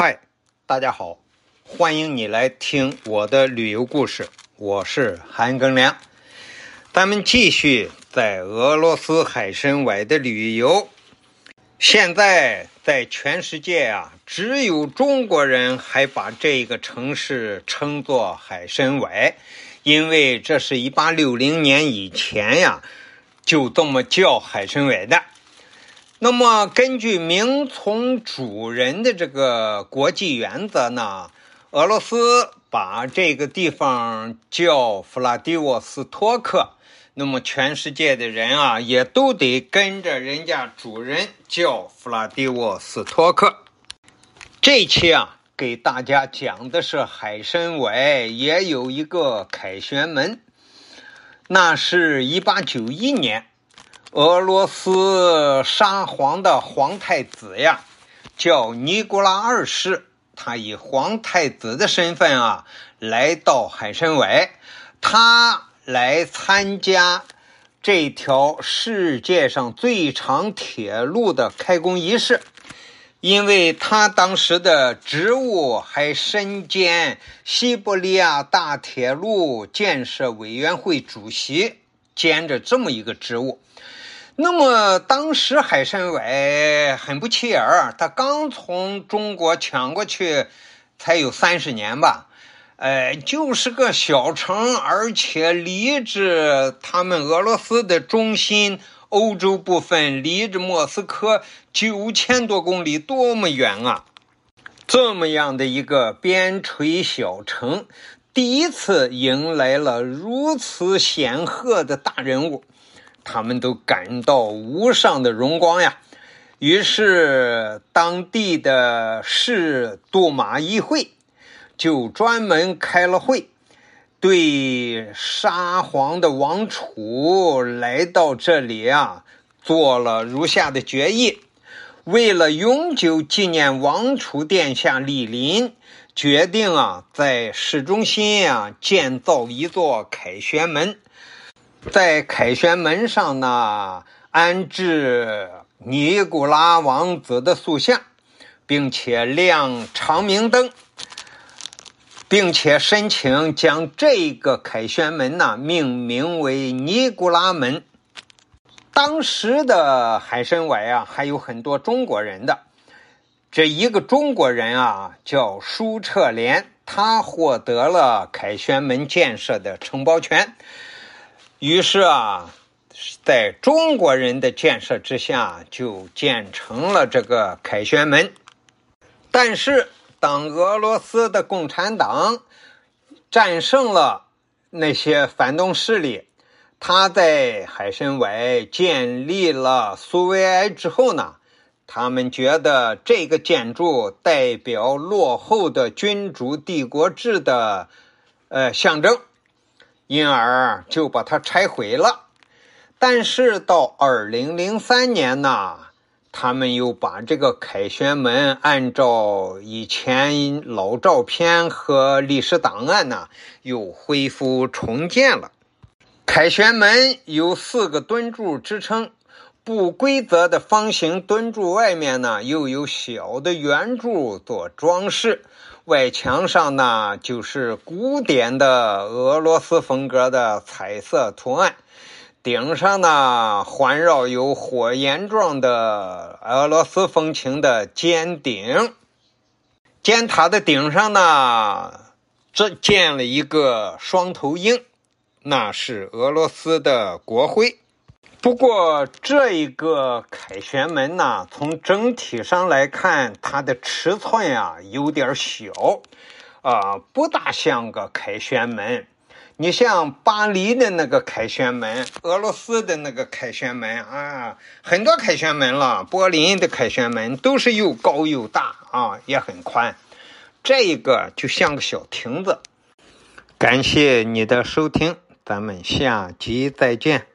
嗨，大家好，欢迎你来听我的旅游故事，我是韩庚良。咱们继续在俄罗斯海参崴的旅游。现在在全世界啊，只有中国人还把这个城市称作海参崴，因为这是一八六零年以前呀，就这么叫海参崴的。那么，根据名从主人的这个国际原则呢，俄罗斯把这个地方叫弗拉迪沃斯托克，那么全世界的人啊，也都得跟着人家主人叫弗拉迪沃斯托克。这期啊，给大家讲的是海参崴也有一个凯旋门，那是一八九一年。俄罗斯沙皇的皇太子呀，叫尼古拉二世。他以皇太子的身份啊，来到海参崴，他来参加这条世界上最长铁路的开工仪式。因为他当时的职务还身兼西伯利亚大铁路建设委员会主席，兼着这么一个职务。那么当时海参崴很不起眼儿，他刚从中国抢过去，才有三十年吧，呃，就是个小城，而且离着他们俄罗斯的中心欧洲部分，离着莫斯科九千多公里，多么远啊！这么样的一个边陲小城，第一次迎来了如此显赫的大人物。他们都感到无上的荣光呀，于是当地的市杜马议会就专门开了会，对沙皇的王储来到这里啊，做了如下的决议：为了永久纪念王储殿下莅临，决定啊，在市中心啊建造一座凯旋门。在凯旋门上呢，安置尼古拉王子的塑像，并且亮长明灯，并且申请将这个凯旋门呢命名为尼古拉门。当时的海参崴啊，还有很多中国人的。这一个中国人啊，叫舒彻连，他获得了凯旋门建设的承包权。于是啊，在中国人的建设之下，就建成了这个凯旋门。但是，当俄罗斯的共产党战胜了那些反动势力，他在海参崴建立了苏维埃之后呢，他们觉得这个建筑代表落后的君主帝国制的呃象征。因而就把它拆毁了，但是到二零零三年呢，他们又把这个凯旋门按照以前老照片和历史档案呢，又恢复重建了。凯旋门有四个墩柱支撑，不规则的方形墩柱外面呢，又有小的圆柱做装饰。外墙上呢，就是古典的俄罗斯风格的彩色图案。顶上呢，环绕有火焰状的俄罗斯风情的尖顶。尖塔的顶上呢，这建了一个双头鹰，那是俄罗斯的国徽。不过，这一个凯旋门呢，从整体上来看，它的尺寸啊有点小，啊，不大像个凯旋门。你像巴黎的那个凯旋门，俄罗斯的那个凯旋门啊，很多凯旋门了，柏林的凯旋门都是又高又大啊，也很宽。这一个就像个小亭子。感谢你的收听，咱们下集再见。